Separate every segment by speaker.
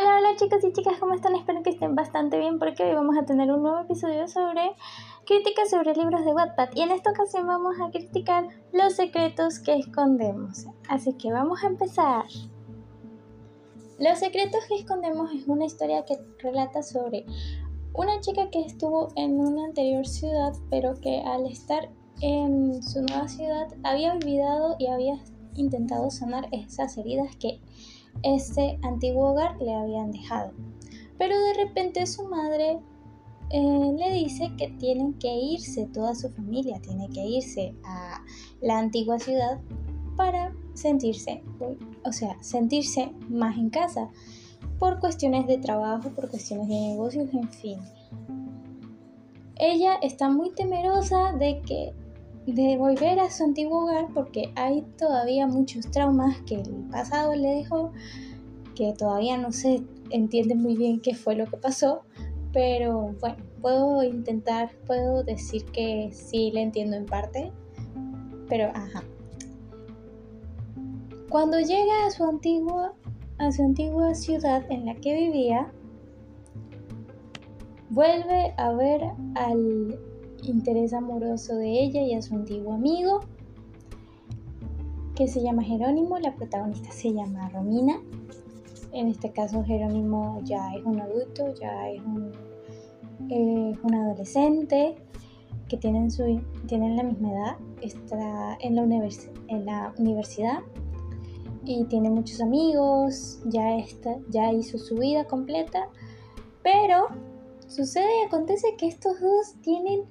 Speaker 1: Hola, hola chicos y chicas, ¿cómo están? Espero que estén bastante bien porque hoy vamos a tener un nuevo episodio sobre críticas sobre libros de Wattpad y en esta ocasión vamos a criticar los secretos que escondemos. Así que vamos a empezar. Los secretos que escondemos es una historia que relata sobre una chica que estuvo en una anterior ciudad pero que al estar en su nueva ciudad había olvidado y había intentado sanar esas heridas que ese antiguo hogar le habían dejado. Pero de repente su madre eh, le dice que tienen que irse, toda su familia tiene que irse a la antigua ciudad para sentirse, o sea, sentirse más en casa, por cuestiones de trabajo, por cuestiones de negocios, en fin. Ella está muy temerosa de que de volver a su antiguo hogar porque hay todavía muchos traumas que el pasado le dejó, que todavía no se entiende muy bien qué fue lo que pasó, pero bueno, puedo intentar, puedo decir que sí le entiendo en parte, pero ajá. Cuando llega a su antigua, a su antigua ciudad en la que vivía, vuelve a ver al interés amoroso de ella y a su antiguo amigo, que se llama Jerónimo, la protagonista se llama Romina. En este caso Jerónimo ya es un adulto, ya es un, un adolescente que tienen, su, tienen la misma edad, está en la, en la universidad y tiene muchos amigos, ya, está, ya hizo su vida completa, pero sucede y acontece que estos dos tienen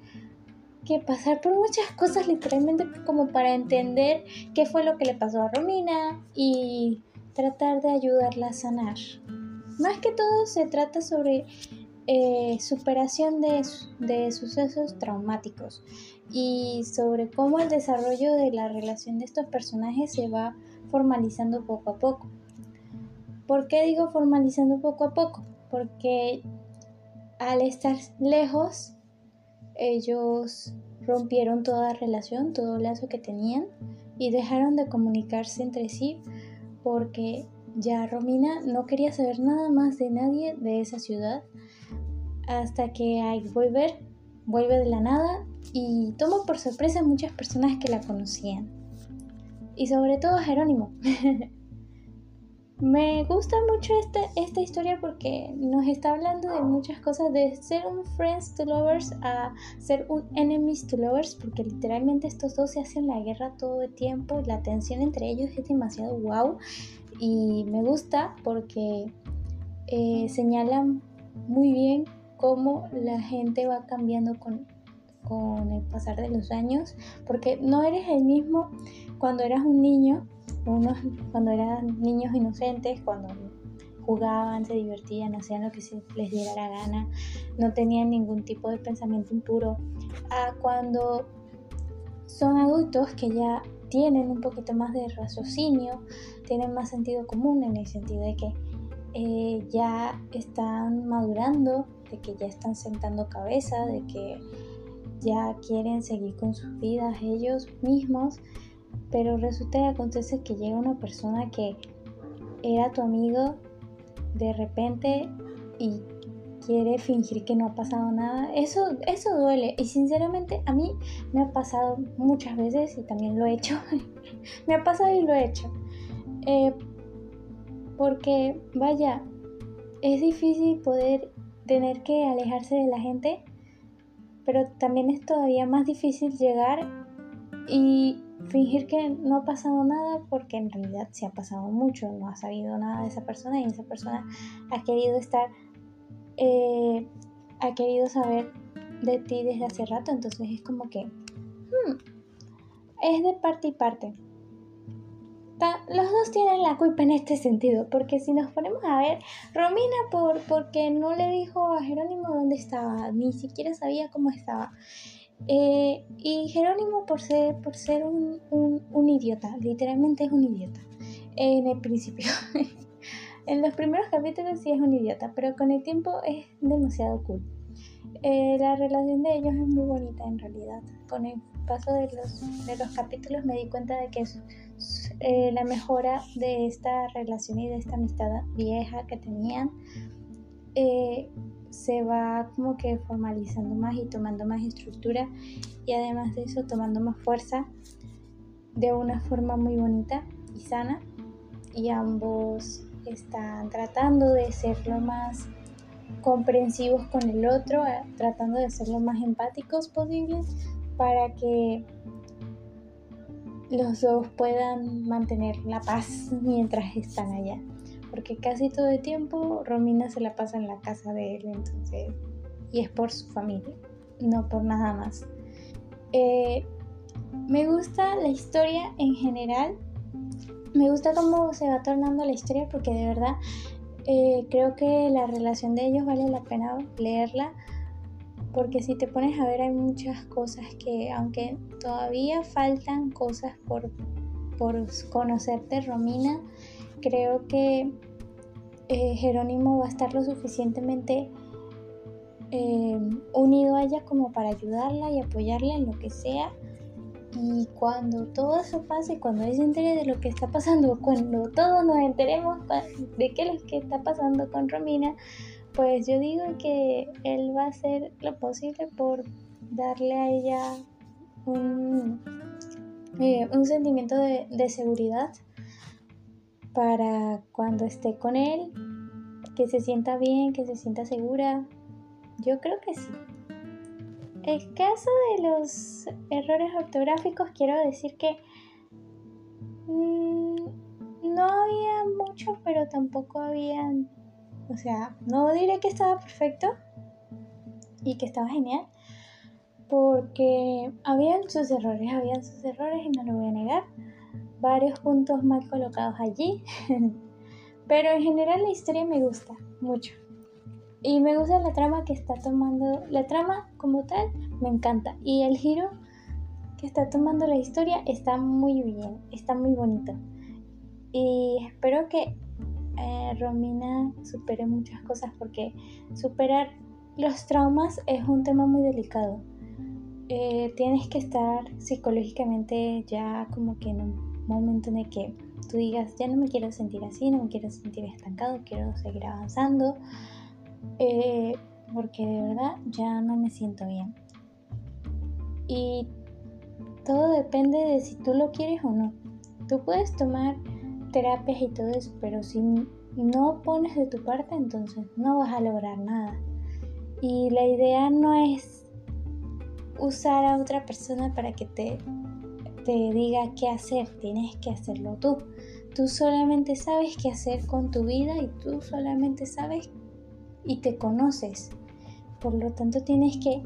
Speaker 1: que pasar por muchas cosas literalmente como para entender qué fue lo que le pasó a Romina y tratar de ayudarla a sanar. Más que todo se trata sobre eh, superación de, de sucesos traumáticos y sobre cómo el desarrollo de la relación de estos personajes se va formalizando poco a poco. ¿Por qué digo formalizando poco a poco? Porque al estar lejos ellos rompieron toda relación, todo lazo que tenían y dejaron de comunicarse entre sí porque ya Romina no quería saber nada más de nadie de esa ciudad hasta que hay volver, vuelve de la nada y toma por sorpresa a muchas personas que la conocían. Y sobre todo a Jerónimo. Me gusta mucho esta, esta historia porque nos está hablando de muchas cosas, de ser un friends to lovers a ser un enemies to lovers, porque literalmente estos dos se hacen la guerra todo el tiempo, la tensión entre ellos es demasiado wow y me gusta porque eh, señalan muy bien cómo la gente va cambiando con, con el pasar de los años, porque no eres el mismo cuando eras un niño unos cuando eran niños inocentes, cuando jugaban, se divertían, hacían lo que se les diera la gana, no tenían ningún tipo de pensamiento impuro, a cuando son adultos que ya tienen un poquito más de raciocinio, tienen más sentido común en el sentido de que eh, ya están madurando, de que ya están sentando cabeza, de que ya quieren seguir con sus vidas ellos mismos pero resulta y acontece que llega una persona que era tu amigo de repente y quiere fingir que no ha pasado nada. Eso, eso duele. Y sinceramente a mí me ha pasado muchas veces y también lo he hecho. me ha pasado y lo he hecho. Eh, porque, vaya, es difícil poder tener que alejarse de la gente, pero también es todavía más difícil llegar y fingir que no ha pasado nada porque en realidad se ha pasado mucho, no ha sabido nada de esa persona y esa persona ha querido estar, eh, ha querido saber de ti desde hace rato, entonces es como que hmm, es de parte y parte. Los dos tienen la culpa en este sentido, porque si nos ponemos a ver, Romina por porque no le dijo a Jerónimo dónde estaba, ni siquiera sabía cómo estaba. Eh, y Jerónimo por ser, por ser un, un, idiota, literalmente es un idiota. En el principio. en los primeros capítulos sí es un idiota, pero con el tiempo es demasiado cool. Eh, la relación de ellos es muy bonita en realidad. Con el paso de los, de los capítulos me di cuenta de que eh, la mejora de esta relación y de esta amistad vieja que tenían eh, se va como que formalizando más y tomando más estructura y además de eso tomando más fuerza de una forma muy bonita y sana y ambos están tratando de ser lo más comprensivos con el otro, eh, tratando de ser lo más empáticos posibles para que los dos puedan mantener la paz mientras están allá. Porque casi todo el tiempo Romina se la pasa en la casa de él, entonces, y es por su familia, no por nada más. Eh, me gusta la historia en general, me gusta cómo se va tornando la historia porque de verdad eh, creo que la relación de ellos vale la pena leerla porque si te pones a ver hay muchas cosas que aunque todavía faltan cosas por, por conocerte Romina, creo que eh, Jerónimo va a estar lo suficientemente eh, unido a ella como para ayudarla y apoyarla en lo que sea. Y cuando todo eso pase, cuando ella se entere de lo que está pasando, cuando todos nos enteremos de qué es lo que está pasando con Romina, pues yo digo que él va a hacer lo posible por darle a ella un, eh, sentimiento de, de seguridad para cuando esté con él, que se sienta bien, que se sienta segura. Yo creo que sí. El caso de los errores ortográficos, quiero decir que mm, no había mucho, pero tampoco había o sea, no diré que estaba perfecto y que estaba genial, porque habían sus errores, habían sus errores y no lo voy a negar. Varios puntos mal colocados allí, pero en general la historia me gusta mucho. Y me gusta la trama que está tomando, la trama como tal me encanta. Y el giro que está tomando la historia está muy bien, está muy bonito. Y espero que eh, Romina supere muchas cosas porque superar los traumas es un tema muy delicado. Eh, tienes que estar psicológicamente ya como que en un momento en el que tú digas, ya no me quiero sentir así, no me quiero sentir estancado, quiero seguir avanzando, eh, porque de verdad ya no me siento bien. Y todo depende de si tú lo quieres o no. Tú puedes tomar terapias y todo eso, pero si no pones de tu parte, entonces no vas a lograr nada. Y la idea no es usar a otra persona para que te, te diga qué hacer, tienes que hacerlo tú. Tú solamente sabes qué hacer con tu vida y tú solamente sabes y te conoces. Por lo tanto, tienes que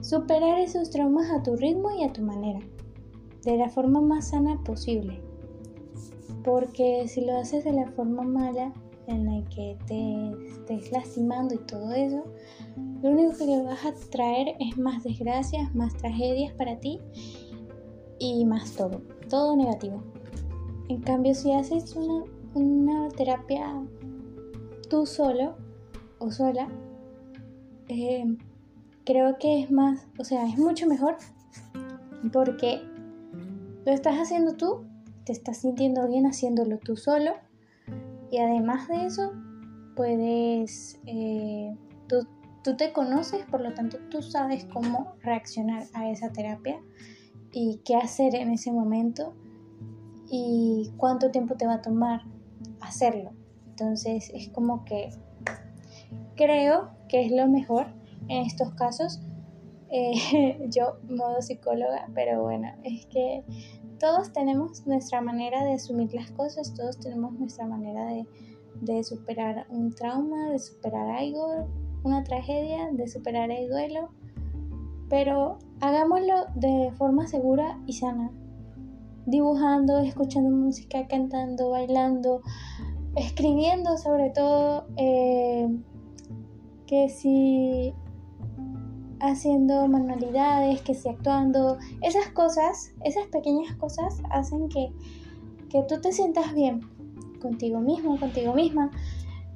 Speaker 1: superar esos traumas a tu ritmo y a tu manera, de la forma más sana posible porque si lo haces de la forma mala en la que te estés lastimando y todo eso, lo único que le vas a traer es más desgracias, más tragedias para ti y más todo, todo negativo. En cambio, si haces una, terapia tú solo o sola, eh, creo que es más, o sea, es mucho mejor porque lo estás haciendo tú te estás sintiendo bien haciéndolo tú solo y además de eso puedes, eh, tú, tú te conoces, por lo tanto tú sabes cómo reaccionar a esa terapia y qué hacer en ese momento y cuánto tiempo te va a tomar hacerlo. Entonces es como que creo que es lo mejor en estos casos. Eh, yo, modo psicóloga, pero bueno, es que todos tenemos nuestra manera de asumir las cosas, todos tenemos nuestra manera de, superar un trauma, de superar algo, una tragedia, de superar el duelo, pero hagámoslo de forma segura y sana, dibujando, escuchando música, cantando, bailando, escribiendo sobre todo, eh, que si haciendo manualidades, que si actuando, esas cosas, esas pequeñas cosas hacen que, que tú te sientas bien contigo mismo, contigo misma.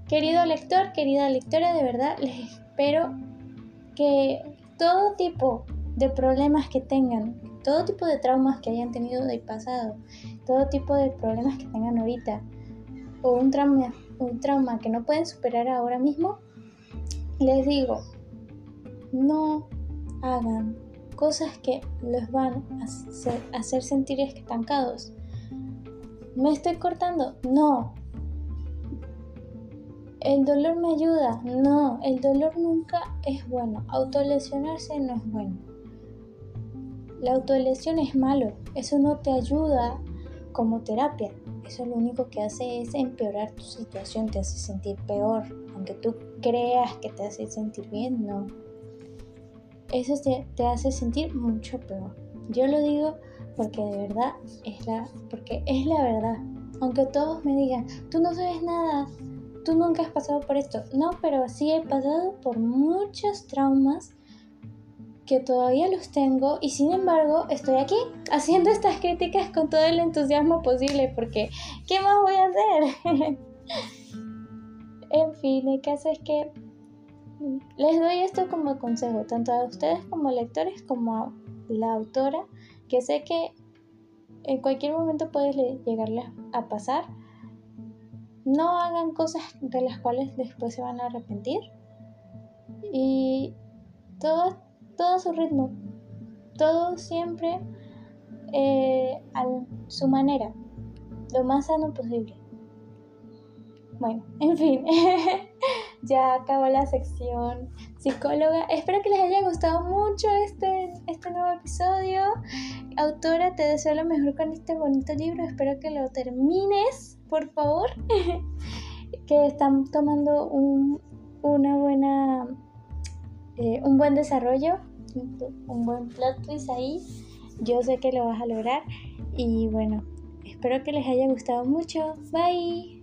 Speaker 1: Querido lector, querida lectora, de verdad les espero que todo tipo de problemas que tengan, todo tipo de traumas que hayan tenido del pasado, todo tipo de problemas que tengan ahorita, o un trauma, un trauma que no pueden superar ahora mismo, les digo, no hagan cosas que los van a hacer, sentir estancados. ¿Me estoy cortando? No. ¿El dolor me ayuda? No, el dolor nunca es bueno. Autolesionarse no es bueno. La autolesión es malo. Eso no te ayuda como terapia. Eso lo único que hace es empeorar tu situación, te hace sentir peor. Aunque tú creas que te hace sentir bien, no eso te, hace sentir mucho peor. Yo lo digo porque de verdad es la, porque es la verdad. Aunque todos me digan, tú no sabes nada, tú nunca has pasado por esto. No, pero sí he pasado por muchos traumas que todavía los tengo y sin embargo estoy aquí haciendo estas críticas con todo el entusiasmo posible porque ¿qué más voy a hacer? en fin, el caso es que les doy esto como consejo, tanto a ustedes como lectores como a la autora, que sé que en cualquier momento puede llegarles a pasar. No hagan cosas de las cuales después se van a arrepentir. Y todo, todo su ritmo. Todo siempre eh, a su manera. Lo más sano posible. Bueno, en fin. ya acabó la sección psicóloga. Espero que les haya gustado mucho este, este nuevo episodio. Autora, te deseo lo mejor con este bonito libro. Espero que lo termines, por favor. que están tomando un, una buena, eh, un buen desarrollo, un buen plot twist ahí. Yo sé que lo vas a lograr. Y bueno, espero que les haya gustado mucho. Bye.